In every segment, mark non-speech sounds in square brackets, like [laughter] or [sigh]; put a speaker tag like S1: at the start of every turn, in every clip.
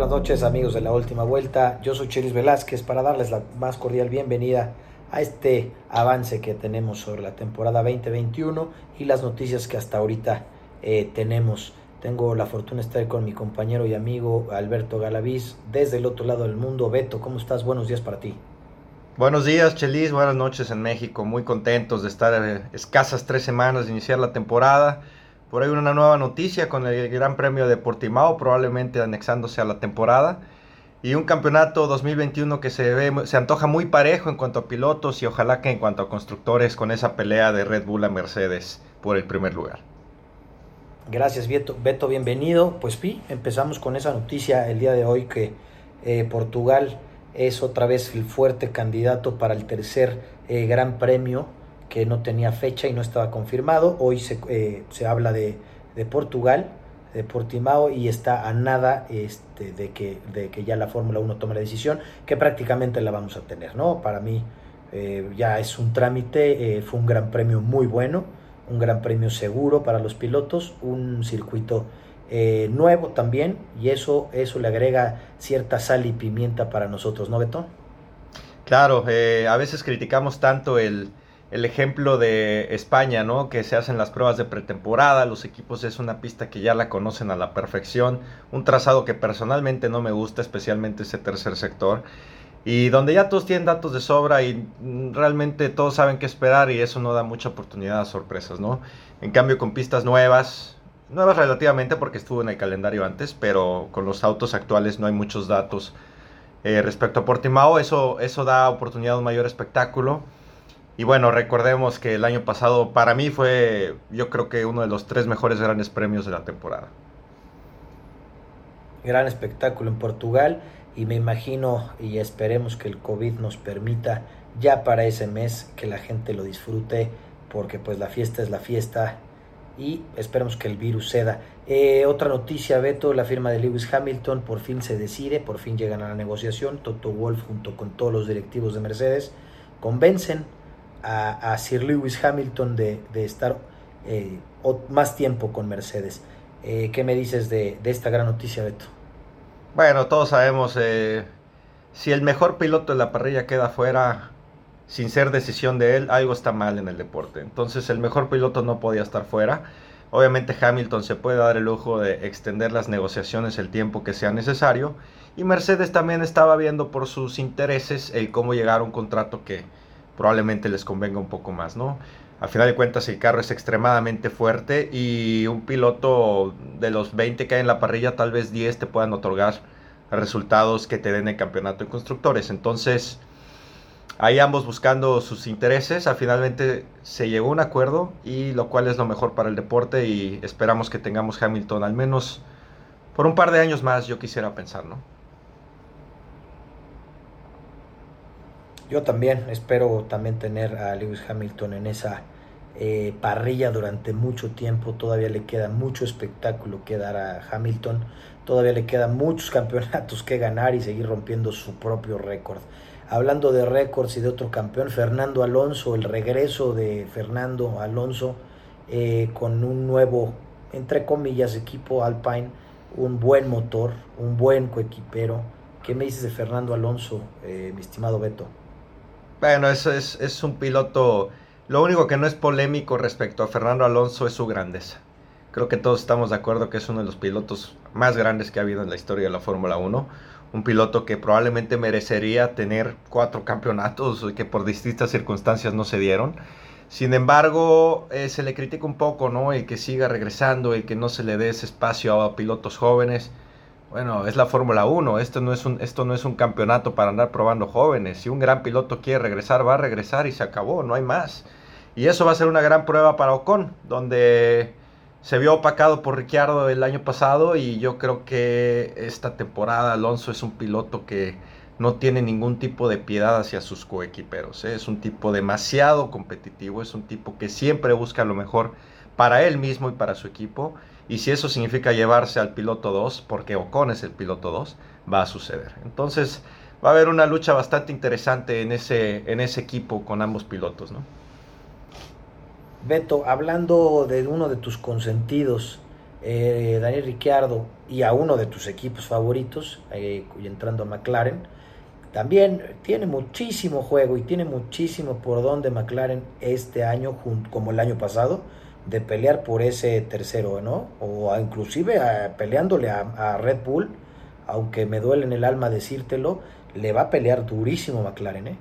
S1: buenas noches amigos de la última vuelta. Yo soy Chelis Velázquez para darles la más cordial bienvenida a este avance que tenemos sobre la temporada 2021 y las noticias que hasta ahorita eh, tenemos. Tengo la fortuna de estar con mi compañero y amigo Alberto Galaviz desde el otro lado del mundo. Beto, ¿cómo estás? Buenos días para ti.
S2: Buenos días, Chelis. Buenas noches en México. Muy contentos de estar eh, escasas tres semanas de iniciar la temporada. Por ahí una nueva noticia con el Gran Premio de Portimao, probablemente anexándose a la temporada. Y un campeonato 2021 que se, ve, se antoja muy parejo en cuanto a pilotos y ojalá que en cuanto a constructores con esa pelea de Red Bull a Mercedes por el primer lugar.
S1: Gracias Beto, Beto bienvenido. Pues sí, empezamos con esa noticia el día de hoy que eh, Portugal es otra vez el fuerte candidato para el tercer eh, Gran Premio que no tenía fecha y no estaba confirmado. Hoy se, eh, se habla de, de, Portugal, de Portimao, y está a nada este, de, que, de que ya la Fórmula 1 tome la decisión, que prácticamente la vamos a tener. ¿no? Para mí eh, ya es un trámite, eh, fue un gran premio muy bueno, un gran premio seguro para los pilotos, un circuito nuevo también, y eso, eso le agrega cierta sal y pimienta para nosotros, ¿no, Beto?
S2: Claro, a veces criticamos tanto el el ejemplo de España, ¿no? Que se hacen las pruebas de pretemporada, los equipos es una pista que ya la conocen a la perfección, un trazado que personalmente no me gusta, especialmente ese tercer sector, y donde ya todos tienen datos de sobra y realmente todos saben qué esperar y eso no da mucha oportunidad a sorpresas, ¿no? En cambio con pistas nuevas, nuevas relativamente porque estuvo en el calendario antes, pero con los autos actuales no hay muchos datos eh, respecto a Portimao, eso, eso da oportunidad a un mayor espectáculo. Y bueno, recordemos que el año pasado para mí fue, yo creo que uno de los tres mejores grandes premios de la temporada.
S1: Gran espectáculo en Portugal y me imagino y esperemos que el COVID nos permita ya para ese mes que la gente lo disfrute porque pues la fiesta es la fiesta y esperemos que el virus ceda. Eh, otra noticia, Beto, la firma de Lewis Hamilton por fin se decide, por fin llegan a la negociación. Toto Wolf junto con todos los directivos de Mercedes convencen a, Sir Lewis Hamilton de, estar eh, más tiempo con Mercedes. Eh, ¿Qué me dices de, esta gran noticia, Beto?
S2: Bueno, todos sabemos, eh, si el mejor piloto de la parrilla queda fuera sin ser decisión de él, algo está mal en el deporte. Entonces el mejor piloto no podía estar fuera. Obviamente Hamilton se puede dar el lujo de extender las negociaciones el tiempo que sea necesario. Y Mercedes también estaba viendo por sus intereses el cómo llegar a un contrato que, probablemente les convenga un poco más, ¿no? A final de cuentas el carro es extremadamente fuerte y un piloto de los 20 que hay en la parrilla, tal vez 10 te puedan otorgar resultados que te den el campeonato de constructores. Entonces, ahí ambos buscando sus intereses, al finalmente se llegó a un acuerdo y lo cual es lo mejor para el deporte y esperamos que tengamos Hamilton al menos por un par de años más, yo quisiera pensar, ¿no?
S1: Yo también espero también tener a Lewis Hamilton en esa eh, parrilla durante mucho tiempo. Todavía le queda mucho espectáculo que dar a Hamilton. Todavía le quedan muchos [laughs] campeonatos que ganar y seguir rompiendo su propio récord. Hablando de récords y de otro campeón, Fernando Alonso, el regreso de Fernando Alonso eh, con un nuevo, entre comillas, equipo Alpine, un buen motor, un buen coequipero. ¿Qué me dices de Fernando Alonso, eh, mi estimado Beto?
S2: Bueno, eso es, es un piloto. Lo único que no es polémico respecto a Fernando Alonso es su grandeza. Creo que todos estamos de acuerdo que es uno de los pilotos más grandes que ha habido en la historia de la Fórmula 1. Un piloto que probablemente merecería tener cuatro campeonatos que por distintas circunstancias no se dieron. Sin embargo, eh, se le critica un poco, ¿no? El que siga regresando, el que no se le dé ese espacio a pilotos jóvenes. Bueno, es la Fórmula 1, esto no, es un, esto no es un campeonato para andar probando jóvenes. Si un gran piloto quiere regresar, va a regresar y se acabó, no hay más. Y eso va a ser una gran prueba para Ocon, donde se vio opacado por Ricciardo el año pasado y yo creo que esta temporada Alonso es un piloto que no tiene ningún tipo de piedad hacia sus coequiperos. ¿eh? Es un tipo demasiado competitivo, es un tipo que siempre busca lo mejor para él mismo y para su equipo. Y si eso significa llevarse al piloto 2, porque Ocon es el piloto 2, va a suceder. Entonces va a haber una lucha bastante interesante en ese, en ese equipo con ambos pilotos, ¿no?
S1: Beto, hablando de uno de tus consentidos, eh, Daniel Ricciardo y a uno de tus equipos favoritos, eh, entrando a McLaren, también tiene muchísimo juego y tiene muchísimo por donde McLaren este año, como el año pasado, de pelear por ese tercero, ¿no? O inclusive peleándole a, Red Bull, aunque me duele en el alma decírtelo, le va a pelear durísimo McLaren, ¿eh?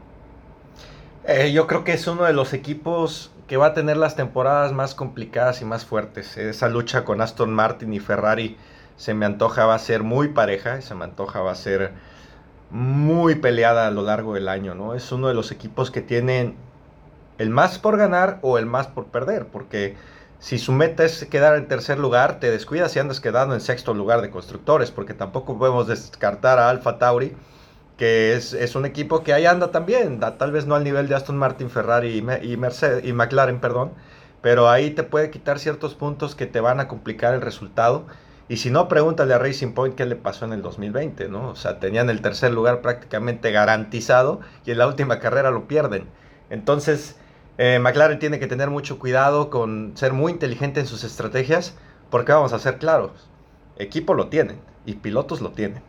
S2: ¿eh? yo creo que es uno de los equipos que va a tener las temporadas más complicadas y más fuertes. Esa lucha con Aston Martin y Ferrari se me antoja va a ser muy pareja, se me antoja va a ser muy peleada a lo largo del año, ¿no? Es uno de los equipos que tienen el más por ganar o el más por perder, porque si su meta es quedar en tercer lugar, te descuidas y andas quedando en sexto lugar de constructores, porque tampoco podemos descartar a Alfa Tauri, que es, un equipo que ahí anda también, tal vez no al nivel de Aston Martin, Ferrari y, Mercedes, y McLaren, perdón, pero ahí te puede quitar ciertos puntos que te van a complicar el resultado. Y si no, pregúntale a Racing Point qué le pasó en el 2020, ¿no? O sea, tenían el tercer lugar prácticamente garantizado y en la última carrera lo pierden. Entonces, eh, McLaren tiene que tener mucho cuidado con ser muy inteligente en sus estrategias, porque vamos a ser claros, equipo lo tienen y pilotos lo tienen.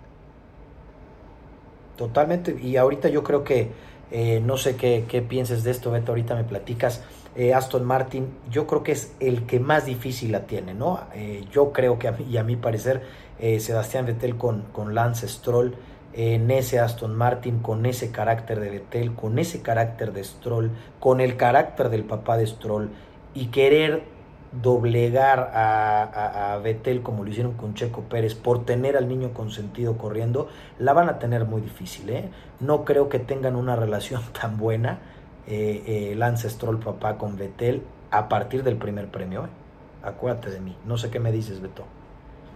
S1: Totalmente, y ahorita yo creo que, eh, no sé qué, pienses de esto, Beto, ahorita me platicas, eh, Aston Martin, yo creo que es el que más difícil la tiene, ¿no? Yo creo que, a y a mi parecer, Sebastián Vettel con Lance Stroll, en ese Aston Martin, con ese carácter de Vettel, con ese carácter de Stroll, con el carácter del papá de Stroll, y querer doblegar a, a, Vettel como lo hicieron con Checo Pérez por tener al niño consentido corriendo, la van a tener muy difícil. ¿eh? No creo que tengan una relación [laughs] tan buena eh, eh, Lance Stroll papá con Vettel a partir del primer premio. Eh. Acuérdate de mí. No sé qué me dices, Beto.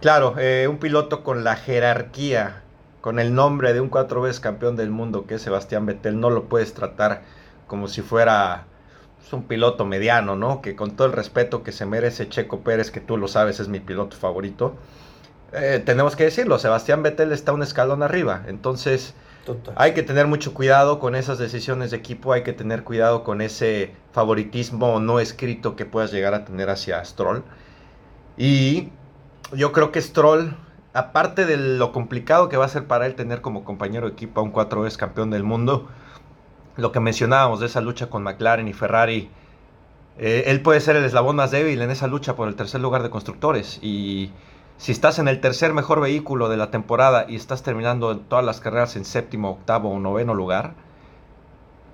S2: Claro, eh, un piloto con la jerarquía, con el nombre de un cuatro veces campeón del mundo que es Sebastián Vettel, no lo puedes tratar como si fuera pues, un piloto mediano, ¿no? Que con todo el respeto que se merece Checo Pérez, que tú lo sabes, es mi piloto favorito. tenemos que decirlo, Sebastián Vettel está un escalón arriba. Entonces, hay que tener mucho cuidado con esas decisiones de equipo, hay que tener cuidado con ese favoritismo no escrito que puedas llegar a tener hacia Stroll. Y yo creo que Stroll, aparte de lo complicado que va a ser para él tener como compañero de equipo a un cuatro veces campeón del mundo, lo que mencionábamos de esa lucha con McLaren y Ferrari, eh, él puede ser el eslabón más débil en esa lucha por el tercer lugar de constructores. Y si estás en el tercer mejor vehículo de la temporada y estás terminando todas las carreras en séptimo, octavo o noveno lugar,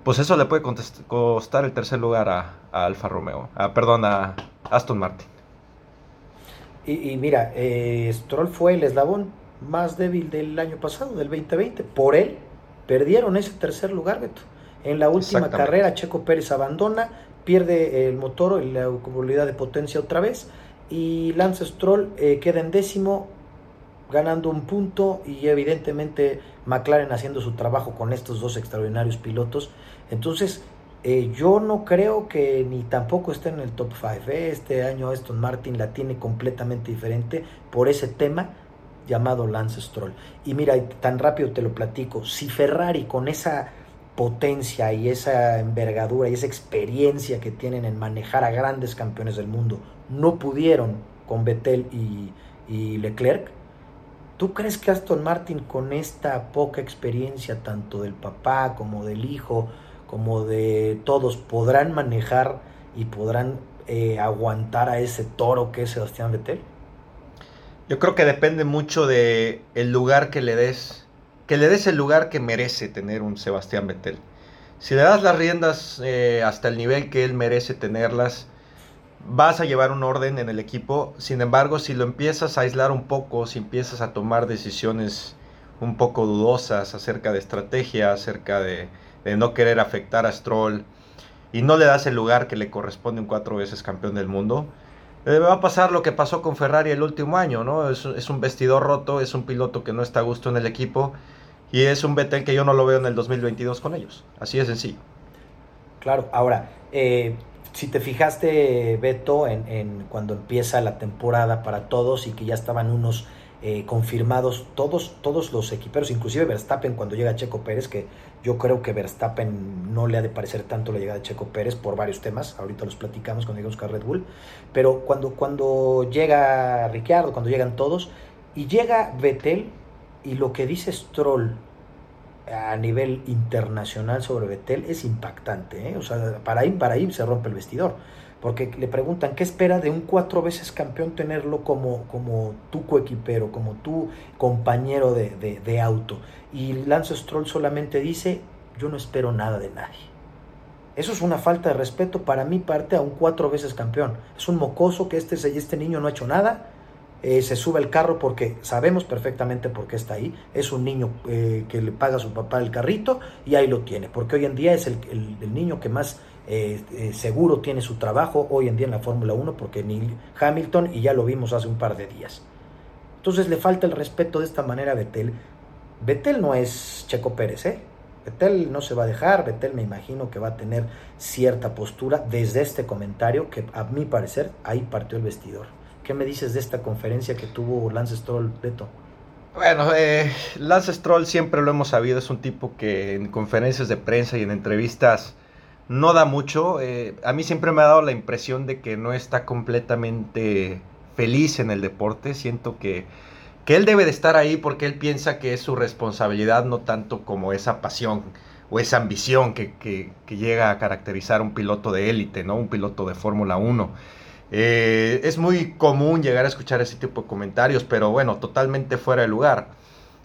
S2: pues eso le puede costar el tercer lugar a, Alfa Romeo, a, perdón, a Aston Martin.
S1: Y, mira, eh, Stroll fue el eslabón más débil del año pasado, del 2020. Por él perdieron ese tercer lugar, Beto. En la última carrera, Checo Pérez abandona, pierde el motor y la comunidad de potencia otra vez y Lance Stroll eh, queda en décimo ganando un punto y evidentemente McLaren haciendo su trabajo con estos dos extraordinarios pilotos. Entonces eh, yo no creo que ni tampoco esté en el top 5. ¿eh? Este año Aston Martin la tiene completamente diferente por ese tema llamado Lance Stroll. Y mira, tan rápido te lo platico, si Ferrari con esa potencia y esa envergadura y esa experiencia que tienen en manejar a grandes campeones del mundo no pudieron con Vettel y, Leclerc, ¿tú crees que Aston Martin con esta poca experiencia tanto del papá como del hijo, como de todos, podrán manejar y podrán eh, aguantar a ese toro que es Sebastián Vettel?
S2: Yo creo que depende mucho de el lugar que le des, que le des el lugar que merece tener un Sebastián Vettel. Si le das las riendas eh, hasta el nivel que él merece tenerlas, vas a llevar un orden en el equipo. Sin embargo, si lo empiezas a aislar un poco, si empiezas a tomar decisiones un poco dudosas acerca de estrategia, acerca de, no querer afectar a Stroll, y no le das el lugar que le corresponde un cuatro veces campeón del mundo, eh, va a pasar lo que pasó con Ferrari el último año, ¿no? Es, es, un vestidor roto, es un piloto que no está a gusto en el equipo y es un Vettel que yo no lo veo en el 2022 con ellos. Así de sencillo.
S1: Claro, ahora, eh, si te fijaste, Beto, en, cuando empieza la temporada para todos y que ya estaban unos eh, confirmados todos, todos los equiperos, inclusive Verstappen cuando llega Checo Pérez, que yo creo que Verstappen no le ha de parecer tanto la llegada de Checo Pérez por varios temas, ahorita los platicamos cuando llegamos a Red Bull, pero cuando, cuando llega Ricciardo, cuando llegan todos, y llega Vettel, y lo que dice Stroll a nivel internacional sobre Vettel es impactante, ¿eh? o sea, para ir, para ir se rompe el vestidor porque le preguntan qué espera de un cuatro veces campeón tenerlo como, como tu coequipero, como tu compañero de, auto. Y Lance Stroll solamente dice, yo no espero nada de nadie. Eso es una falta de respeto para mi parte a un cuatro veces campeón. Es un mocoso que este, este niño no ha hecho nada. Eh, se sube al carro porque sabemos perfectamente por qué está ahí. Es un niño eh, que le paga a su papá el carrito y ahí lo tiene. Porque hoy en día es el, el niño que más eh, eh, seguro tiene su trabajo hoy en día en la Fórmula 1 porque ni Hamilton y ya lo vimos hace un par de días. Entonces le falta el respeto de esta manera a Betel. Betel no es Checo Pérez, ¿eh? Betel no se va a dejar, Betel me imagino que va a tener cierta postura desde este comentario que a mi parecer ahí partió el vestidor. ¿Qué me dices de esta conferencia que tuvo Lance Stroll, Beto?
S2: Bueno, eh, Lance Stroll siempre lo hemos sabido, es un tipo que en conferencias de prensa y en entrevistas no da mucho. Eh, a mí siempre me ha dado la impresión de que no está completamente feliz en el deporte. Siento que, que él debe de estar ahí porque él piensa que es su responsabilidad, no tanto como esa pasión o esa ambición que, que, llega a caracterizar un piloto de élite, ¿no? Un piloto de Fórmula 1. Eh, es muy común llegar a escuchar ese tipo de comentarios, pero bueno, totalmente fuera de lugar.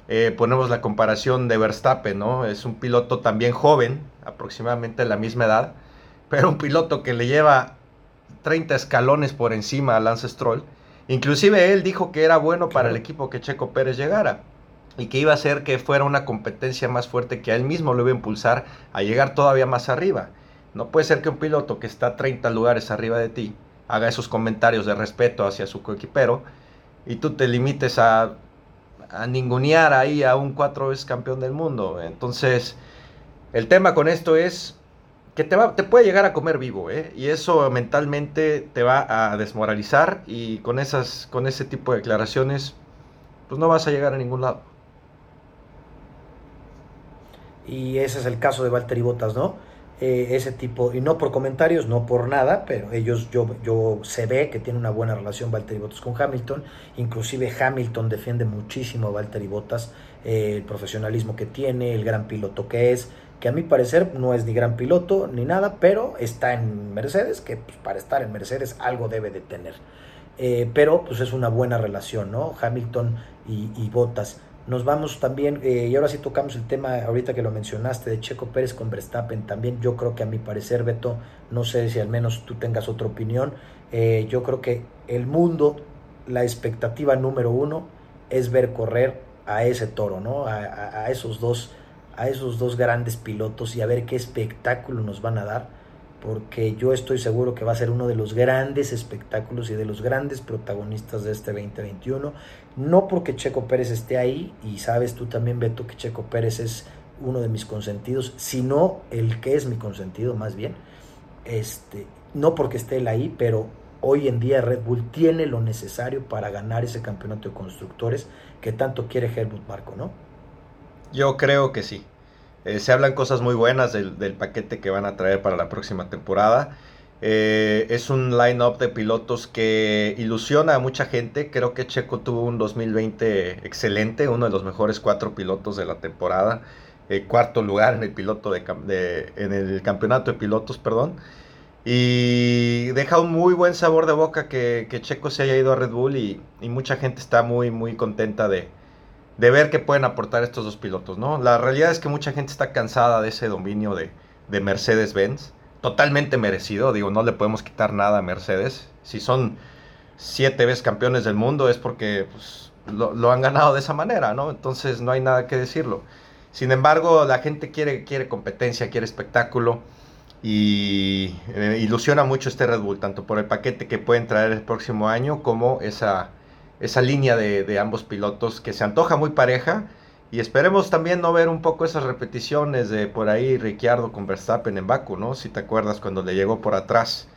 S2: Eh, ponemos la comparación de Verstappen, ¿no? Es un piloto también joven, aproximadamente de la misma edad, pero un piloto que le lleva 30 escalones por encima a Lance Stroll. Inclusive él dijo que era bueno para el equipo que Checo Pérez llegara y que iba a hacer que fuera una competencia más fuerte que a él mismo lo iba a impulsar a llegar todavía más arriba. No puede ser que un piloto que está 30 lugares arriba de ti haga esos comentarios de respeto hacia su coequipero y tú te limites a a ningunear ahí a un cuatro veces campeón del mundo. Entonces, el tema con esto es que te, va, te puede llegar a comer vivo, ¿eh? Y eso mentalmente te va a desmoralizar y con, esas, con ese tipo de declaraciones, pues no vas a llegar a ningún lado.
S1: Y ese es el caso de Valtteri Bottas, ¿no? Eh, ese tipo, y no por comentarios, no por nada, pero ellos, yo, yo se ve que tiene una buena relación Valtteri Bottas con Hamilton, inclusive Hamilton defiende muchísimo a Valtteri Bottas, eh, el profesionalismo que tiene, el gran piloto que es, que a mi parecer no es ni gran piloto ni nada, pero está en Mercedes, que pues, para estar en Mercedes algo debe de tener. Eh, pero pues es una buena relación, ¿no? Hamilton y, y Bottas. Nos vamos también, eh, y ahora sí tocamos el tema, ahorita que lo mencionaste, de Checo Pérez con Verstappen. También yo creo que a mi parecer, Beto, no sé si al menos tú tengas otra opinión, eh, yo creo que el mundo, la expectativa número uno es ver correr a ese toro, ¿no? A, esos dos, a esos dos grandes pilotos y a ver qué espectáculo nos van a dar porque yo estoy seguro que va a ser uno de los grandes espectáculos y de los grandes protagonistas de este 2021. No porque Checo Pérez esté ahí, y sabes tú también, Beto, que Checo Pérez es uno de mis consentidos, sino el que es mi consentido más bien. Este, no porque esté él ahí, pero hoy en día Red Bull tiene lo necesario para ganar ese campeonato de constructores que tanto quiere Helmut Marco, ¿no?
S2: Yo creo que sí. Eh, se hablan cosas muy buenas del, paquete que van a traer para la próxima temporada. Eh, es un line-up de pilotos que ilusiona a mucha gente. Creo que Checo tuvo un 2020 excelente, uno de los mejores cuatro pilotos de la temporada. Eh, cuarto lugar en el, piloto de, en el campeonato de pilotos, perdón. Y deja un muy buen sabor de boca que, Checo se haya ido a Red Bull y, y mucha gente está muy, muy contenta de, de ver qué pueden aportar estos dos pilotos, ¿no? La realidad es que mucha gente está cansada de ese dominio de, Mercedes-Benz, totalmente merecido, digo, no le podemos quitar nada a Mercedes. Si son siete veces campeones del mundo es porque pues, lo, han ganado de esa manera, ¿no? Entonces no hay nada que decirlo. Sin embargo, la gente quiere, quiere competencia, quiere espectáculo y eh, ilusiona mucho este Red Bull, tanto por el paquete que pueden traer el próximo año como esa esa línea de, ambos pilotos que se antoja muy pareja. Y esperemos también no ver un poco esas repeticiones de por ahí Ricciardo con Verstappen en Baku, ¿no? Si te acuerdas cuando le llegó por atrás.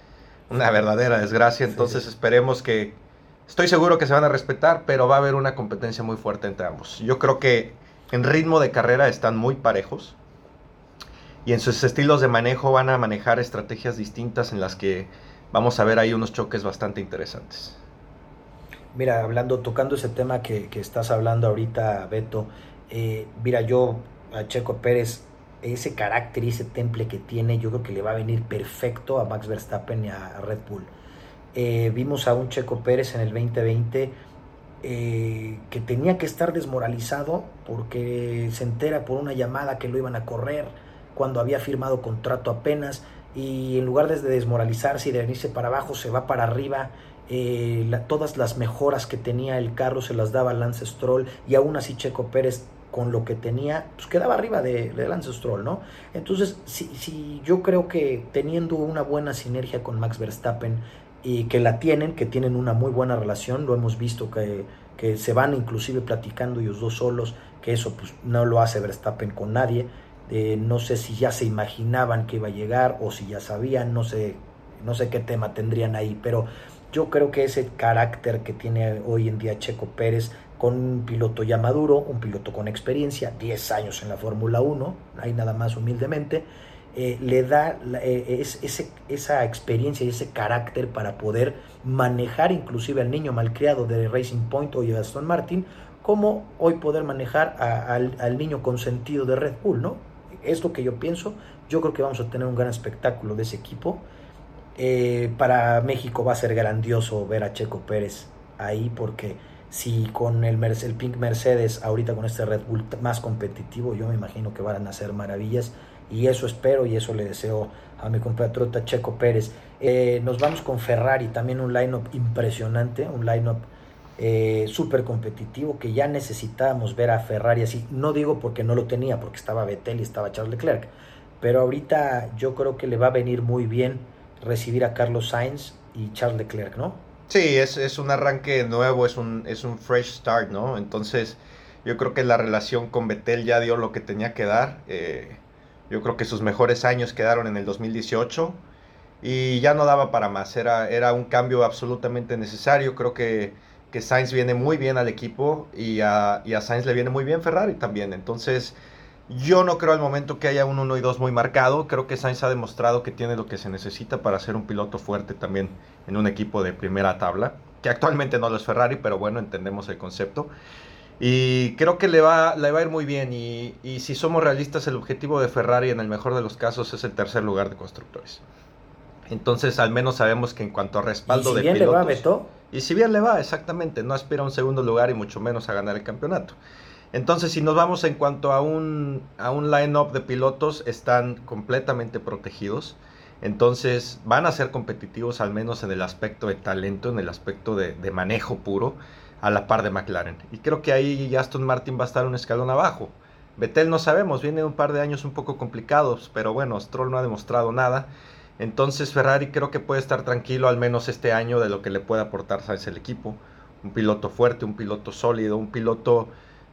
S2: Una verdadera desgracia. Entonces esperemos que Estoy seguro que se van a respetar, pero va a haber una competencia muy fuerte entre ambos. Yo creo que en ritmo de carrera están muy parejos y en sus estilos de manejo van a manejar estrategias distintas en las que vamos a ver ahí unos choques bastante interesantes.
S1: Mira, hablando, tocando ese tema que, estás hablando ahorita, Beto, eh, mira, yo a Checo Pérez, ese carácter y ese temple que tiene, yo creo que le va a venir perfecto a Max Verstappen y a Red Bull. Eh, vimos a un Checo Pérez en el 2020 eh, que tenía que estar desmoralizado porque se entera por una llamada que lo iban a correr cuando había firmado contrato apenas y en lugar de desmoralizarse y de venirse para abajo se va para arriba eh, todas las mejoras que tenía el carro se las daba Lance Stroll y aún así Checo Pérez con lo que tenía, pues quedaba arriba de, Lance Stroll, ¿no? Entonces, si, si yo creo que teniendo una buena sinergia con Max Verstappen, y que la tienen, que tienen una muy buena relación, lo hemos visto que, que se van inclusive platicando ellos dos solos, que eso pues no lo hace Verstappen con nadie, eh, no sé si ya se imaginaban que iba a llegar o si ya sabían, no sé, no sé qué tema tendrían ahí, pero yo creo que ese carácter que tiene hoy en día Checo Pérez con un piloto ya maduro, un piloto con experiencia, 10 años en la Fórmula 1, hay nada más humildemente, eh, le da eh, ese, esa experiencia y ese carácter para poder manejar inclusive al niño malcriado de Racing Point o de Aston Martin, como hoy poder manejar al, niño consentido de Red Bull, ¿no? Es lo que yo pienso. Yo creo que vamos a tener un gran espectáculo de ese equipo. Eh, para México va a ser grandioso ver a Checo Pérez ahí porque si con el, el Pink Mercedes ahorita con este Red Bull más competitivo, yo me imagino que van a hacer maravillas y eso espero y eso le deseo a mi compatriota Checo Pérez. Eh, nos vamos con Ferrari, también un line-up impresionante, un line-up eh, súper competitivo que ya necesitábamos ver a Ferrari así. No digo porque no lo tenía, porque estaba Vettel y estaba Charles Leclerc, pero ahorita yo creo que le va a venir muy bien recibir a Carlos Sainz y Charles Leclerc, ¿no?
S2: Sí, es, es un arranque nuevo, es un, es un fresh start, ¿no? Entonces yo creo que la relación con Vettel ya dio lo que tenía que dar. Eh, yo creo que sus mejores años quedaron en el 2018 y ya no daba para más. Era, era un cambio absolutamente necesario. Creo que, que Sainz viene muy bien al equipo y a, y a Sainz le viene muy bien Ferrari también. Entonces, yo no creo al momento que haya un 1 y 2 muy marcado. Creo que Sainz ha demostrado que tiene lo que se necesita para ser un piloto fuerte también en un equipo de primera tabla. Que actualmente no lo es Ferrari, pero bueno, entendemos el concepto. Y creo que le va, le va a ir muy bien. Y, si somos realistas, el objetivo de Ferrari en el mejor de los casos es el tercer lugar de constructores. Entonces, al menos sabemos que en cuanto a respaldo
S1: ¿Y
S2: si
S1: bien
S2: le
S1: va, Beto?
S2: Y si bien le va, exactamente, no aspira a un segundo lugar y mucho menos a ganar el campeonato. Entonces, si nos vamos en cuanto a un, a un line-up de pilotos, están completamente protegidos. Entonces, van a ser competitivos al menos en el aspecto de talento, en el aspecto de, de manejo puro a la par de McLaren. Y creo que ahí Aston Martin va a estar un escalón abajo. Vettel no sabemos, viene un par de años un poco complicados, pero bueno, Stroll no ha demostrado nada. Entonces Ferrari creo que puede estar tranquilo al menos este año de lo que le puede aportar el equipo. Un piloto fuerte, un piloto sólido, un piloto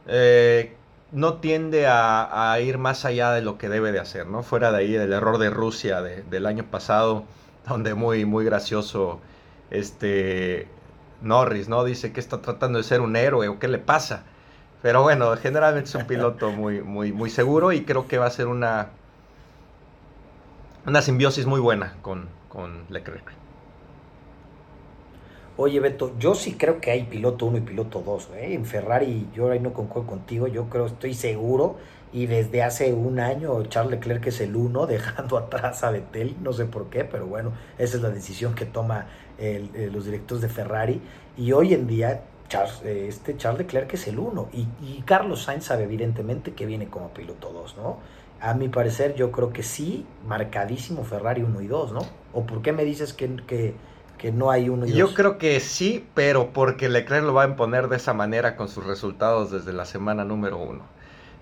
S2: eh, no tiende a, ir más allá de lo que debe de hacer, ¿no? Fuera de ahí del error de Rusia del año pasado, [laughs] donde muy, muy gracioso este, Norris, ¿no? Dice que está tratando de ser un héroe o qué le pasa. Pero bueno, generalmente es un piloto muy, muy, muy seguro y creo que va a ser una, una simbiosis muy buena con, con Leclerc.
S1: Oye, Beto, yo sí creo que hay piloto 1 y piloto 2. ¿eh? En Ferrari, yo ahí no concuerdo contigo, yo creo, estoy seguro. Y desde hace un año, Charles Leclerc es el 1, [laughs] dejando atrás a Vettel, no sé por qué, pero bueno, esa es la decisión que toma eh, los directores de Ferrari. Y hoy en día, Charles, eh, este Charles Leclerc es el 1. Y, Carlos Sainz sabe evidentemente que viene como piloto 2, ¿no? A mi parecer, yo creo que sí, marcadísimo Ferrari 1 y 2, ¿no? ¿O por qué me dices que, que que no hay uno y
S2: Yo creo que sí, pero porque Leclerc lo va a imponer de esa manera con sus resultados desde la semana número uno.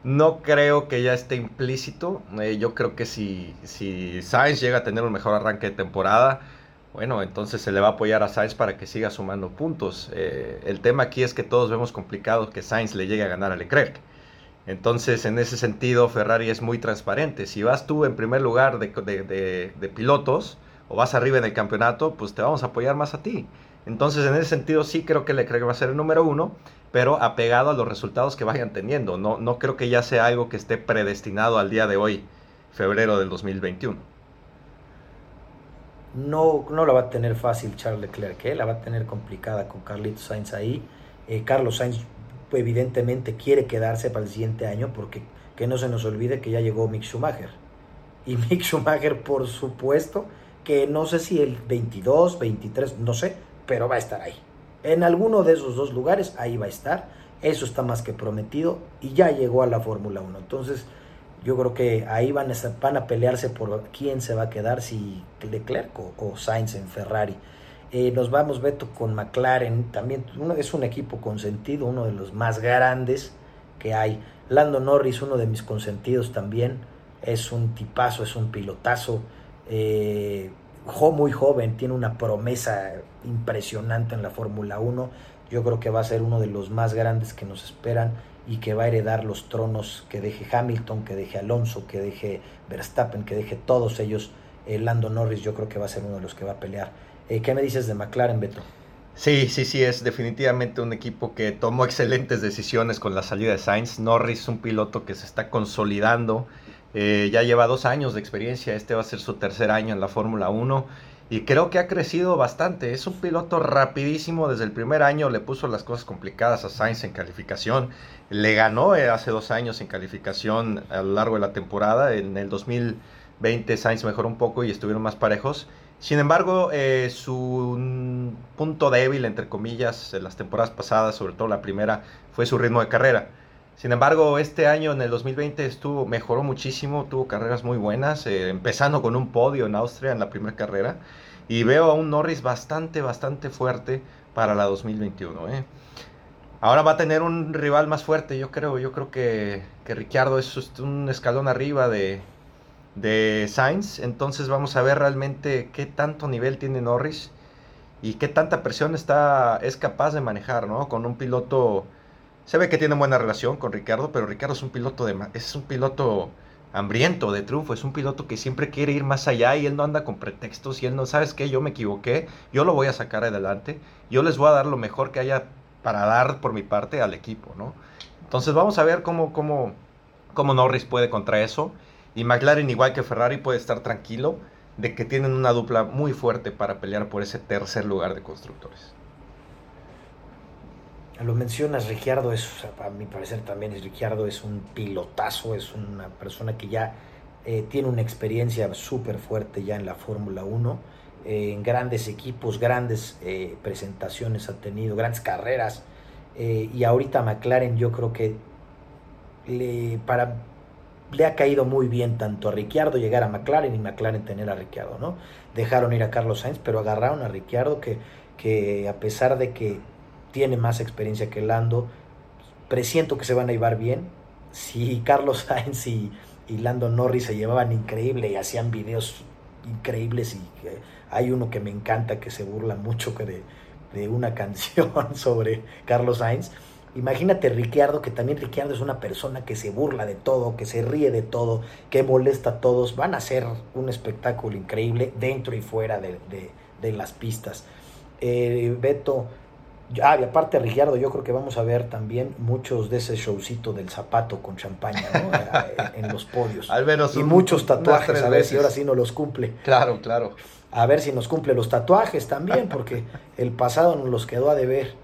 S2: No creo que ya esté implícito. Eh, yo creo que si, si Sainz llega a tener un mejor arranque de temporada, bueno, entonces se le va a apoyar a Sainz para que siga sumando puntos. Eh, el tema aquí es que todos vemos complicado que Sainz le llegue a ganar a Leclerc. Entonces, en ese sentido, Ferrari es muy transparente. Si vas tú en primer lugar de, de pilotos, o vas arriba en el campeonato, pues te vamos a apoyar más a ti. Entonces, en ese sentido, sí creo que Leclerc va a ser el número uno, pero apegado a los resultados que vayan teniendo. No, no creo que ya sea algo que esté predestinado al día de hoy, febrero del 2021.
S1: No, no la va a tener fácil Charles Leclerc, ¿eh? la va a tener complicada con Carlitos Sainz ahí. Eh, Carlos Sainz evidentemente quiere quedarse para el siguiente año porque que no se nos olvide que ya llegó Mick Schumacher. Y [laughs] Mick Schumacher, por supuesto, que no sé si el 22, 23, no sé, pero va a estar ahí. En alguno de esos dos lugares, ahí va a estar. Eso está más que prometido y ya llegó a la Fórmula 1. Entonces, yo creo que ahí van a, a pelearse por quién se va a quedar, si Leclerc o, Sainz en Ferrari. Eh, nos vamos, Beto, con McLaren. También es un equipo consentido, uno de los más grandes que hay. Lando Norris, uno de mis consentidos también. Es un tipazo, es un pilotazo. Eh, muy joven, tiene una promesa impresionante en la Fórmula 1. Yo creo que va a ser uno de los más grandes que nos esperan y que va a heredar los tronos que deje Hamilton, que deje Alonso, que deje Verstappen, que deje todos ellos. Eh, Lando Norris yo creo que va a ser uno de los que va a pelear. Eh, ¿Qué me dices de McLaren, Beto?
S2: Sí, sí, sí, es definitivamente un equipo que tomó excelentes decisiones con la salida de Sainz. Norris, un piloto que se está consolidando eh, ya lleva dos años de experiencia, este va a ser su tercer año en la Fórmula 1 y creo que ha crecido bastante. Es un piloto rapidísimo, desde el primer año le puso las cosas complicadas a Sainz en calificación, le ganó eh, hace dos años en calificación a lo largo de la temporada, en el 2020 Sainz mejoró un poco y estuvieron más parejos. Sin embargo, eh, su punto débil, entre comillas, en las temporadas pasadas, sobre todo la primera, fue su ritmo de carrera. Sin embargo, este año, en el 2020, estuvo, mejoró muchísimo, tuvo carreras muy buenas, eh, empezando con un podio en Austria en la primera carrera. Y veo a un Norris bastante, bastante fuerte para la 2021. ¿eh? Ahora va a tener un rival más fuerte, yo creo. Yo creo que, que Ricciardo es un escalón arriba de, de Sainz. Entonces vamos a ver realmente qué tanto nivel tiene Norris y qué tanta presión está, es capaz de manejar, ¿no? Con un piloto se ve que tiene buena relación con Ricardo, pero Ricardo es un piloto de es un piloto hambriento de triunfo, es un piloto que siempre quiere ir más allá y él no anda con pretextos y él no, ¿sabes qué? Yo me equivoqué, yo lo voy a sacar adelante, yo les voy a dar lo mejor que haya para dar por mi parte al equipo, ¿no? Entonces vamos a ver cómo, cómo, cómo Norris puede contra eso y McLaren igual que Ferrari puede estar tranquilo de que tienen una dupla muy fuerte para pelear por ese tercer lugar de constructores.
S1: Lo mencionas, Ricciardo es, a mi parecer también es Ricciardo, es un pilotazo, es una persona que ya eh, tiene una experiencia súper fuerte ya en la Fórmula 1, eh, en grandes equipos, grandes eh, presentaciones ha tenido, grandes carreras, y ahorita McLaren yo creo que le, para, le ha caído muy bien tanto a Ricciardo llegar a McLaren y McLaren tener a Ricciardo, ¿no? Dejaron ir a Carlos Sainz, pero agarraron a Ricciardo que, que a pesar de que tiene más experiencia que Lando. Presiento que se van a llevar bien. Si Carlos Sainz y, Lando Norris se llevaban increíble y hacían videos increíbles y hay uno que me encanta que se burla mucho de, de una [laughs] canción sobre Carlos Sainz. Imagínate Ricciardo, que también Ricciardo es una persona que se burla de todo, que se ríe de todo, que molesta a todos. Van a ser un espectáculo increíble dentro y fuera de, de las pistas. Eh, Beto, Ah, y aparte, Rigiardo, yo creo que vamos a ver también muchos de ese showcito del zapato con champaña, ¿no? [laughs] en los podios.
S2: Al menos
S1: y muchos tatuajes, a ver si ahora sí no los cumple.
S2: Claro, claro.
S1: A ver si nos cumple los tatuajes también, porque el pasado nos los quedó a deber.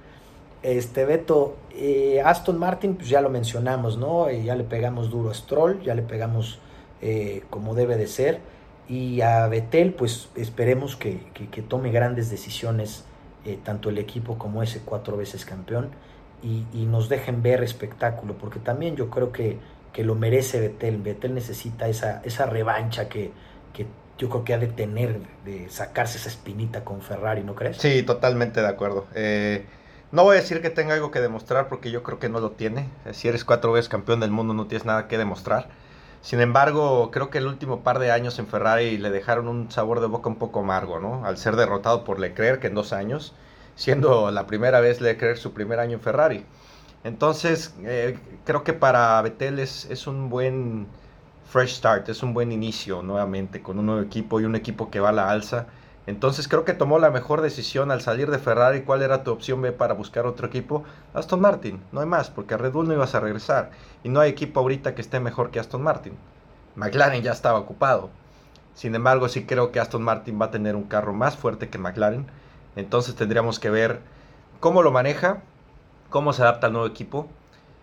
S1: Este Beto, eh, Aston Martin, pues ya lo mencionamos, ¿no? Eh, ya le pegamos duro a Stroll, ya le pegamos eh, como debe de ser. Y a Betel, pues esperemos que, que tome grandes decisiones eh, tanto el equipo como ese cuatro veces campeón y, nos dejen ver espectáculo, porque también yo creo que, que lo merece Betel. Betel necesita esa, esa revancha que, que yo creo que ha de tener, de sacarse esa espinita con Ferrari, ¿no crees?
S2: Sí, totalmente de acuerdo. Eh, no voy a decir que tenga algo que demostrar porque yo creo que no lo tiene. Si eres cuatro veces campeón del mundo no tienes nada que demostrar. Sin embargo, creo que el último par de años en Ferrari le dejaron un sabor de boca un poco amargo, ¿no? Al ser derrotado por Leclerc en dos años, siendo la primera vez Leclerc su primer año en Ferrari. Entonces, eh, creo que para Vettel es, es, un buen fresh start, es un buen inicio nuevamente con un nuevo equipo y un equipo que va a la alza, Entonces creo que tomó la mejor decisión al salir de Ferrari. ¿Cuál era tu opción B para buscar otro equipo? Aston Martin, no hay más, porque a Red Bull no ibas a regresar. Y no hay equipo ahorita que esté mejor que Aston Martin. McLaren ya estaba ocupado. Sin embargo, sí creo que Aston Martin va a tener un carro más fuerte que McLaren. Entonces tendríamos que ver cómo lo maneja, cómo se adapta al nuevo equipo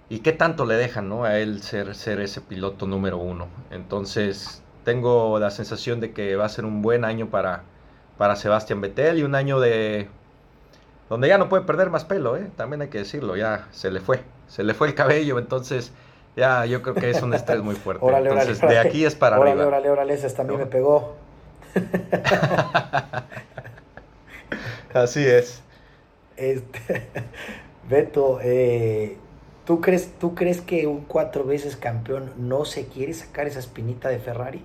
S2: y qué tanto le dejan ¿no? a él ser, ser ese piloto número uno. Entonces tengo la sensación de que va a ser un buen año para, para Sebastián Vettel y un año de donde ya no puede perder más pelo, ¿eh? también hay que decirlo, ya se le fue, se le fue el cabello, entonces ya yo creo que es un estrés muy fuerte. [laughs] entonces de aquí es para
S1: órale, arriba. Órale, órale, ese me pegó. [laughs]
S2: Así es.
S1: Este, [laughs] Beto, eh, ¿tú, crees, ¿tú crees que un cuatro veces campeón no se quiere sacar esa espinita de Ferrari?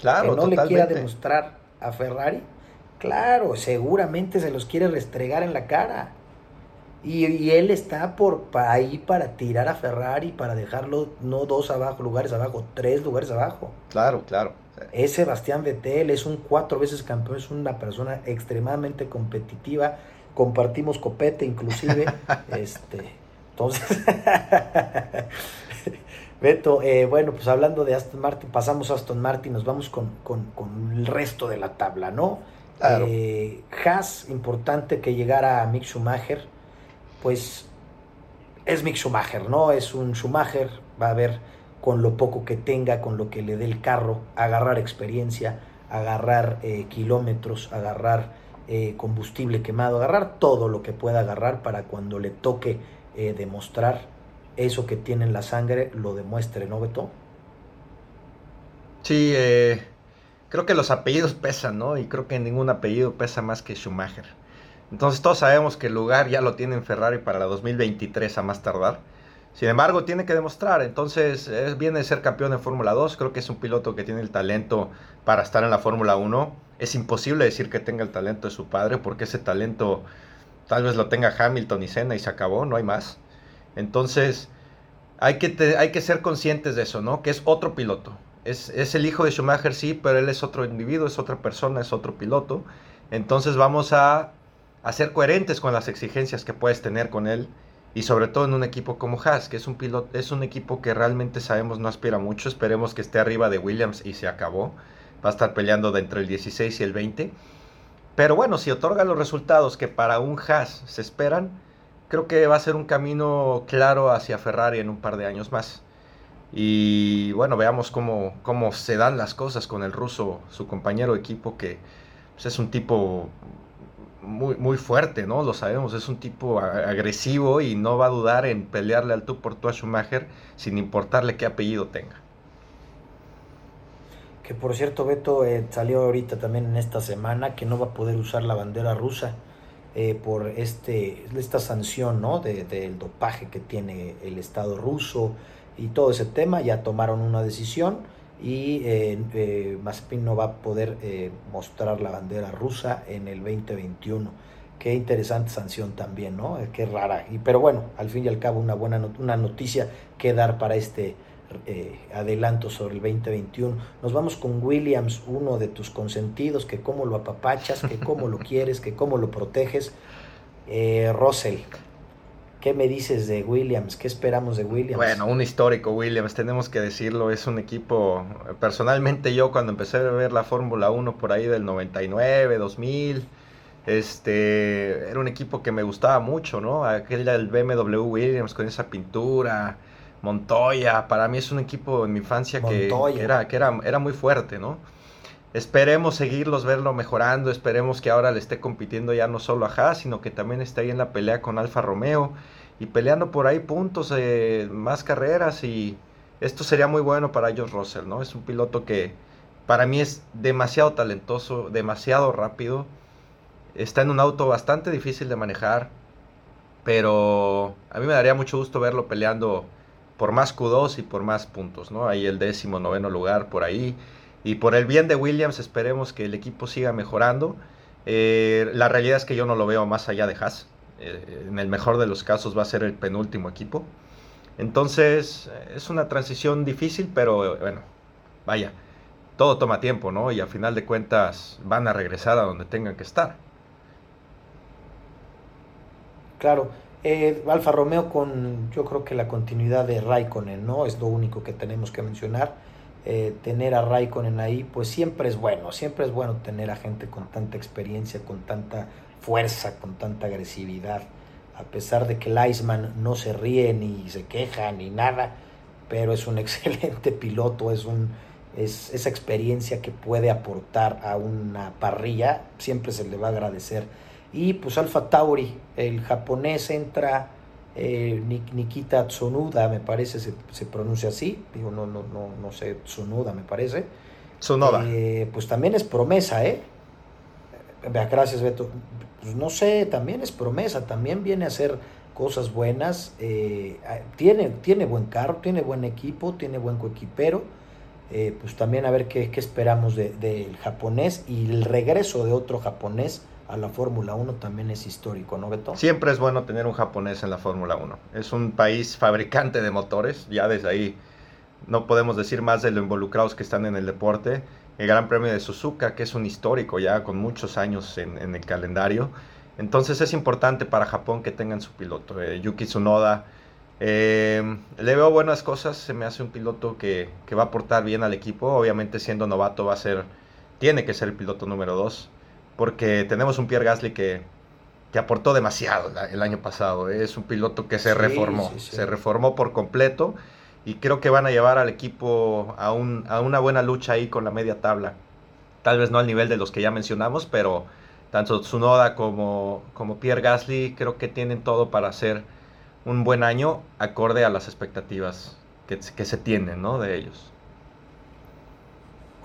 S2: Claro,
S1: que no le quiera demostrar a Ferrari. Claro, seguramente se los quiere restregar en la cara. Y, él está por ahí para tirar a Ferrari, para dejarlo no dos abajo, lugares abajo, tres lugares abajo.
S2: Claro, claro.
S1: Es Sebastián Vettel, es un cuatro veces campeón, es una persona extremadamente competitiva. Compartimos copete inclusive. [laughs] este, entonces, [laughs] Beto, eh, bueno, pues hablando de Aston Martin, pasamos a Aston Martin, nos vamos con, el resto de la tabla, ¿no?
S2: Claro.
S1: Eh, Haas, importante que llegara a Mick Schumacher, pues es Mick Schumacher, ¿no? Es un Schumacher, va a ver con lo poco que tenga, con lo que le dé el carro, agarrar experiencia, agarrar eh, kilómetros, agarrar eh, combustible quemado, agarrar todo lo que pueda agarrar para cuando le toque eh, demostrar eso que tiene en la sangre, lo demuestre, ¿no, Beto?
S2: Sí, creo que los apellidos pesan, ¿no? Y creo que ningún apellido pesa más que Schumacher. Entonces todos sabemos que el lugar ya lo tiene en Ferrari para la 2023 a más tardar. Sin embargo, tiene que demostrar. Entonces, es, viene de ser campeón en Fórmula 2. Creo que es un piloto que tiene el talento para estar en la Fórmula 1. Es imposible decir que tenga el talento de su padre, porque ese talento tal vez lo tenga Hamilton y Senna y se acabó, no hay más. Entonces, hay que, hay que ser conscientes de eso, ¿no? Que es otro piloto. Es, es el hijo de Schumacher, sí, pero él es otro individuo, es otra persona, es otro piloto. Entonces, vamos a a ser coherentes con las exigencias que puedes tener con él y sobre todo en un equipo como Haas, que es un piloto, es un equipo que realmente sabemos no aspira mucho, esperemos que esté arriba de Williams y se acabó, va a estar peleando de entre el 16 y el 20. Pero bueno, si otorga los resultados que para un Haas se esperan, creo que va a ser un camino claro hacia Ferrari en un par de años más. Y bueno, veamos cómo, cómo se dan las cosas con el ruso, su compañero de equipo, que pues, es un tipo muy, muy fuerte, ¿no? Lo sabemos, es un tipo agresivo y no va a dudar en pelearle al tú por tú Schumacher sin importarle qué apellido tenga.
S1: Que por cierto, Beto eh, salió ahorita también en esta semana que no va a poder usar la bandera rusa eh, por este, esta sanción, ¿no? del dopaje que tiene el Estado ruso y todo ese tema. Ya tomaron una decisión y eh, eh no va a poder eh, mostrar la bandera rusa en el 2021. Qué interesante sanción también, ¿no? Eh, qué rara. Y, pero bueno, al fin y al cabo una buena una noticia que dar para este adelanto sobre el 2021. Nos vamos con Williams, uno de tus consentidos, que cómo lo apapachas, que cómo lo [laughs] quieres, que cómo lo proteges. Russell, ¿Qué me dices de Williams? ¿Qué esperamos de Williams?
S2: Bueno, un histórico Williams, tenemos que decirlo, es un equipo, personalmente yo cuando empecé a ver la Fórmula 1 por ahí del 99, 2000, este, era un equipo que me gustaba mucho, ¿no? Aquel del BMW Williams con esa pintura, Montoya, para mí es un equipo en mi infancia que, era, que era, era muy fuerte, ¿no? Esperemos seguirlos, verlo mejorando, esperemos que ahora le esté compitiendo ya no solo a Haas, sino que también esté ahí en la pelea con Alfa Romeo y peleando por ahí puntos, eh, más carreras y esto sería muy bueno para George Russell, ¿no? Es un piloto que para mí es demasiado talentoso, demasiado rápido, está en un auto bastante difícil de manejar, pero a mí me daría mucho gusto verlo peleando por más Q2 y por más puntos, ¿no? Ahí el décimo, noveno lugar por ahí. Y por el bien de Williams esperemos que el equipo siga mejorando. Eh, la realidad es que yo no lo veo más allá de Haas. Eh, en el mejor de los casos va a ser el penúltimo equipo. Entonces es una transición difícil, pero bueno, vaya. todo toma tiempo, ¿no? Y a final de cuentas van a regresar a donde tengan que estar.
S1: Claro, eh, Alfa Romeo con yo creo que la continuidad de Raikkonen, ¿no? Es lo único que tenemos que mencionar. Eh, tener a Raikkonen ahí, pues siempre es bueno, siempre es bueno tener a gente con tanta experiencia, con tanta fuerza, con tanta agresividad. A pesar de que el Iceman no se ríe ni se queja ni nada, pero es un [laughs] excelente piloto, es un es esa experiencia que puede aportar a una parrilla, siempre se le va a agradecer. Y pues Alfa Tauri, el japonés entra eh, Nikita Tsunoda, me parece, se, se, pronuncia así, digo, no, no, no, no sé, Tsunoda me parece.
S2: Tsunoda.
S1: Eh, pues también es promesa, ¿eh? Gracias, Beto. Pues no sé, también es promesa, también viene a hacer cosas buenas. Eh, tiene, tiene buen carro, tiene buen equipo, tiene buen coequipero eh, pues también a ver qué, esperamos del de, japonés y el regreso de otro japonés a la Fórmula 1 también es histórico, ¿no, Beto?
S2: Siempre es bueno tener un japonés en la Fórmula 1. Es un país fabricante de motores, ya desde ahí no podemos decir más de lo involucrados que están en el deporte. El Gran Premio de Suzuka, que es un histórico ya con muchos años en, en el calendario. Entonces es importante para Japón que tengan su piloto. Eh, Yuki Tsunoda eh, le veo buenas cosas, se me hace un piloto que, va a aportar bien al equipo. Obviamente siendo novato va a ser, tiene que ser el piloto número 2, porque tenemos un Pierre Gasly que, que aportó demasiado el año pasado. Es un piloto que se reformó, se reformó por completo y creo que van a llevar al equipo a, un, a una buena lucha ahí con la media tabla. Tal vez no al nivel de los que ya mencionamos, pero tanto Tsunoda como, como Pierre Gasly creo que tienen todo para ser un buen año acorde a las expectativas que, se tienen ¿no? de ellos.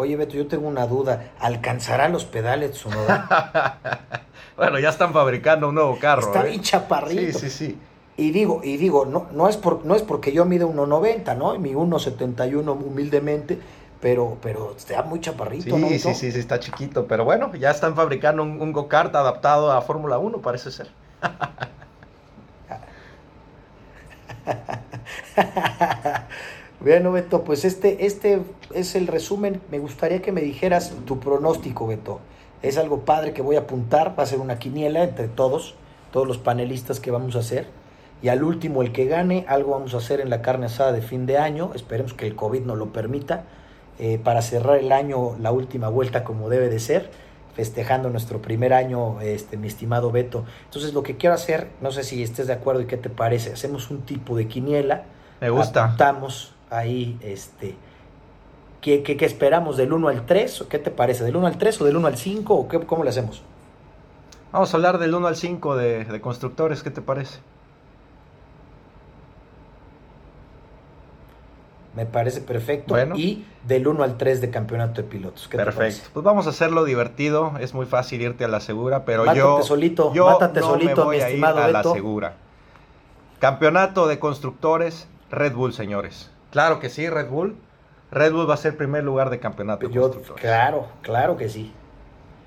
S1: Oye, Beto, yo tengo una duda. ¿Alcanzará los pedales Tsunoda? [laughs]
S2: bueno, ya están fabricando un nuevo carro.
S1: Está ¿eh? bien chaparrito.
S2: Sí, sí, sí.
S1: Y digo, y digo, no, no, es por, no es porque yo mide 1.90, ¿no? Mi 1.71 humildemente, pero, pero está muy chaparrito,
S2: sí,
S1: ¿no?
S2: Sí, sí, sí, está chiquito. Pero bueno, ya están fabricando un, un go-kart adaptado a Fórmula 1, parece ser. [laughs]
S1: bueno, Beto, pues este, este es el resumen. Me gustaría que me dijeras tu pronóstico, Beto. Es algo padre que voy a apuntar. Va a ser una quiniela entre todos, todos los panelistas que vamos a hacer. Y al último, el que gane, algo vamos a hacer en la carne asada de fin de año. Esperemos que el COVID nos lo permita. Eh, para cerrar el año, la última vuelta como debe de ser festejando nuestro primer año, este, mi estimado Beto. Entonces lo que quiero hacer, no sé si estés de acuerdo y qué te parece, hacemos un tipo de quiniela.
S2: Me gusta.
S1: Apuntamos ahí, este, ¿qué, qué, esperamos del 1 al 3? ¿Qué te parece? ¿Del 1 al 3 o del 1 al 5? ¿O qué, cómo le hacemos?
S2: Vamos a hablar del 1 al 5 de, de constructores, ¿qué te parece?
S1: Me parece perfecto. Y del 1 al 3 de campeonato de pilotos.
S2: perfecto. Pues vamos a hacerlo divertido. Es muy fácil irte a la segura, pero
S1: mátate
S2: yo.
S1: Solito,
S2: yo
S1: mátate solito,
S2: voy
S1: mi estimado
S2: a,
S1: ir
S2: a la segura. Campeonato de constructores, Red Bull, señores. Claro que sí, Red Bull. Red Bull va a ser primer lugar de campeonato de.
S1: Claro, claro que sí.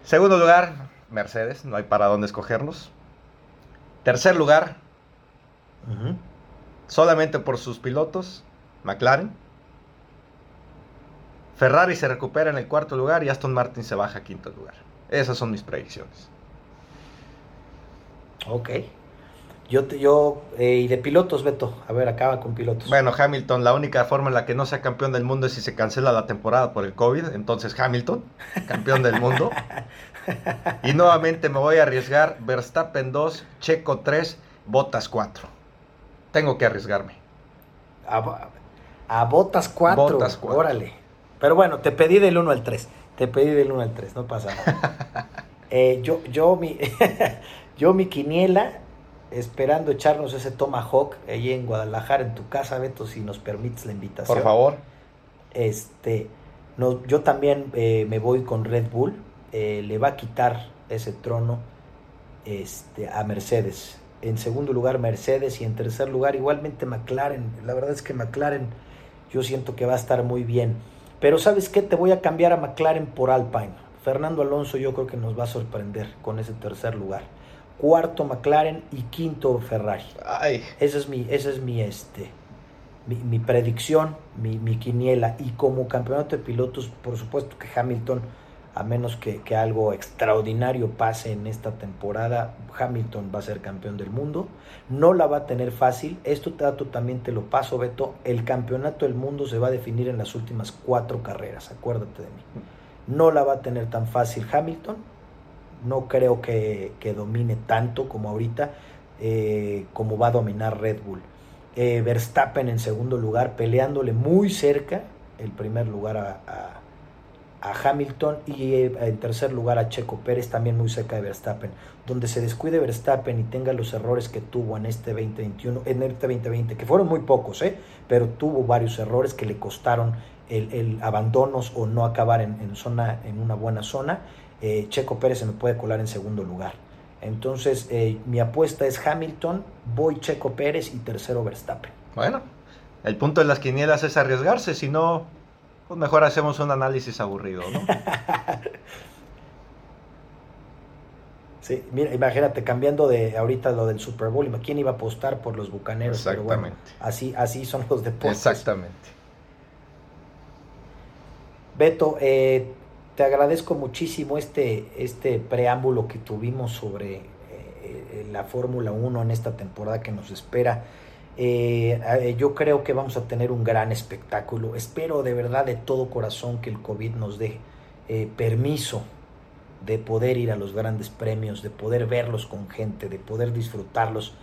S2: Segundo lugar, Mercedes. No hay para dónde escogerlos. Tercer lugar, solamente por sus pilotos, McLaren. Ferrari se recupera en el cuarto lugar y Aston Martin se baja a quinto lugar. Esas son mis predicciones.
S1: Ok. Yo, yo eh, y de pilotos, Beto. A ver, acaba con pilotos.
S2: Bueno, Hamilton, la única forma en la que no sea campeón del mundo es si se cancela la temporada por el COVID. Entonces, Hamilton, campeón del mundo. Y nuevamente me voy a arriesgar Verstappen 2, Checo 3, Botas 4. Tengo que arriesgarme.
S1: A, a Botas 4. Botas 4. Órale. Pero bueno, te pedí del 1 al 3. Te pedí del 1 al 3, no pasa nada. [laughs] Eh, yo, yo, mi, [laughs] yo, mi quiniela, esperando echarnos ese Tomahawk allí en Guadalajara, en tu casa, Beto, si nos permites la invitación.
S2: Por favor.
S1: Este, no, yo también eh, me voy con Red Bull. Eh, le va a quitar ese trono este, a Mercedes. En segundo lugar, Mercedes. Y en tercer lugar, igualmente McLaren. La verdad es que McLaren, yo siento que va a estar muy bien. Pero ¿sabes qué? Te voy a cambiar a McLaren por Alpine. Fernando Alonso yo creo que nos va a sorprender con ese tercer lugar. Cuarto McLaren y quinto Ferrari.
S2: Ay.
S1: Ese es mi, ese es mi este, mi, predicción, mi, mi, quiniela y como campeonato de pilotos, por supuesto que Hamilton, a menos que, que, algo extraordinario pase en esta temporada, Hamilton va a ser campeón del mundo. No la va a tener fácil. Esto dato también te lo paso, Beto. El campeonato del mundo se va a definir en las últimas cuatro carreras, acuérdate de mí. No la va a tener tan fácil Hamilton. No creo que, que domine tanto como ahorita, eh, como va a dominar Red Bull. Eh, Verstappen en segundo lugar, peleándole muy cerca el primer lugar a, Hamilton y eh, en tercer lugar a Checo Pérez, también muy cerca de Verstappen. Donde se descuide Verstappen y tenga los errores que tuvo en este 2021, en este 2020, que fueron muy pocos, ¿eh? pero tuvo varios errores que le costaron el, abandonos o no acabar en, zona, en una buena zona. Checo Pérez se me puede colar en segundo lugar. Entonces, eh, mi apuesta es Hamilton, voy Checo Pérez y tercero Verstappen.
S2: Bueno, el punto de las quinielas es arriesgarse, si no, pues mejor hacemos un análisis aburrido, ¿no? [laughs]
S1: sí, mira, imagínate, cambiando de ahorita lo del Super Bowl, ¿quién iba a apostar por los bucaneros? Exactamente. así, así son los deportes.
S2: Exactamente.
S1: Beto, eh, te agradezco muchísimo este, este preámbulo que tuvimos sobre eh, eh, la Fórmula 1 en esta temporada que nos espera. Eh, yo creo que vamos a tener un gran espectáculo. Espero de verdad de todo corazón que el COVID nos dé permiso de poder ir a los grandes premios, de poder verlos con gente, de poder disfrutarlos.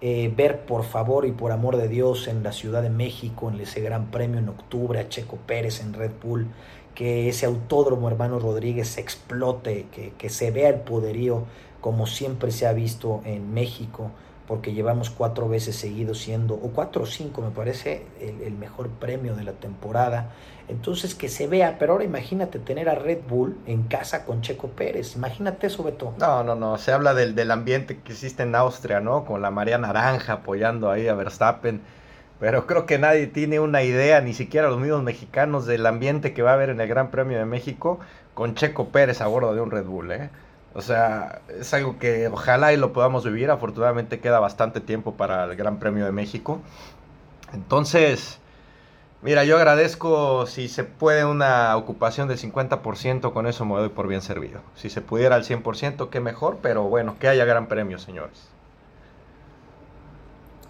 S1: Ver por favor y por amor de Dios en la Ciudad de México, en ese gran premio en octubre, a Checo Pérez en Red Bull, que ese autódromo, hermano Rodríguez, explote, que, se vea el poderío como siempre se ha visto en México, porque llevamos cuatro veces seguidos siendo, o cuatro o cinco me parece, el, mejor premio de la temporada. Entonces que se vea, pero ahora imagínate tener a Red Bull en casa con Checo Pérez, imagínate eso, Beto.
S2: No, no, no, se habla del, del ambiente que existe en Austria, ¿no? Con la María Naranja apoyando ahí a Verstappen pero creo que nadie tiene una idea, ni siquiera los mismos mexicanos, del ambiente que va a haber en el Gran Premio de México con Checo Pérez a bordo de un Red Bull. ¿eh? O sea, es algo que ojalá y lo podamos vivir. Afortunadamente queda bastante tiempo para el Gran Premio de México. Entonces, mira, yo agradezco si se puede una ocupación del 50%, con eso me doy por bien servido. Si se pudiera al 100%, qué mejor, pero bueno, que haya Gran Premio, señores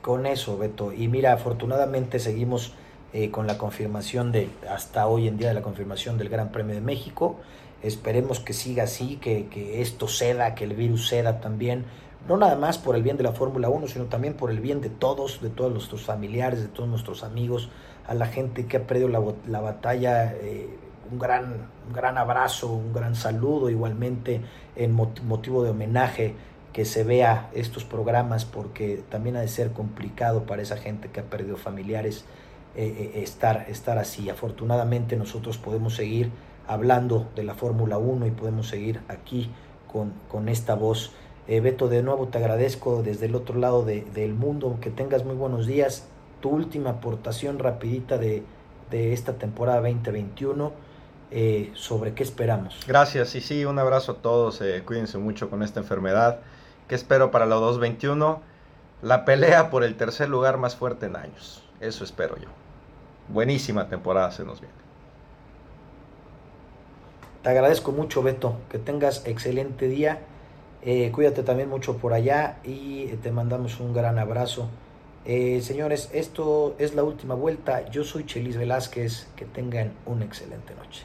S1: con eso, Beto. Y mira, afortunadamente seguimos eh, con la confirmación de, hasta hoy en día, de la confirmación del Gran Premio de México. Esperemos que siga así, que, que esto ceda, que el virus ceda también. No nada más por el bien de la Fórmula 1, sino también por el bien de todos, de todos nuestros familiares, de todos nuestros amigos, a la gente que ha perdido la, la batalla. Eh, un gran, un gran abrazo, un gran saludo igualmente en motivo de homenaje que se vea estos programas porque también ha de ser complicado para esa gente que ha perdido familiares eh, eh, estar, estar así. Afortunadamente nosotros podemos seguir hablando de la Fórmula 1 y podemos seguir aquí con, con esta voz. Eh, Beto, de nuevo te agradezco desde el otro lado del mundo, que tengas muy buenos días. Tu última aportación rapidita de, de esta temporada 2021. sobre qué esperamos.
S2: Gracias y sí, un abrazo a todos, cuídense mucho con esta enfermedad. ¿Qué espero para los 221? La pelea por el tercer lugar más fuerte en años. Eso espero yo. Buenísima temporada se nos viene.
S1: Te agradezco mucho, Beto. Que tengas excelente día. Eh, cuídate también mucho por allá y te mandamos un gran abrazo. Eh, señores, esto es la última vuelta. Yo soy Chelis Velázquez. Que tengan una excelente noche.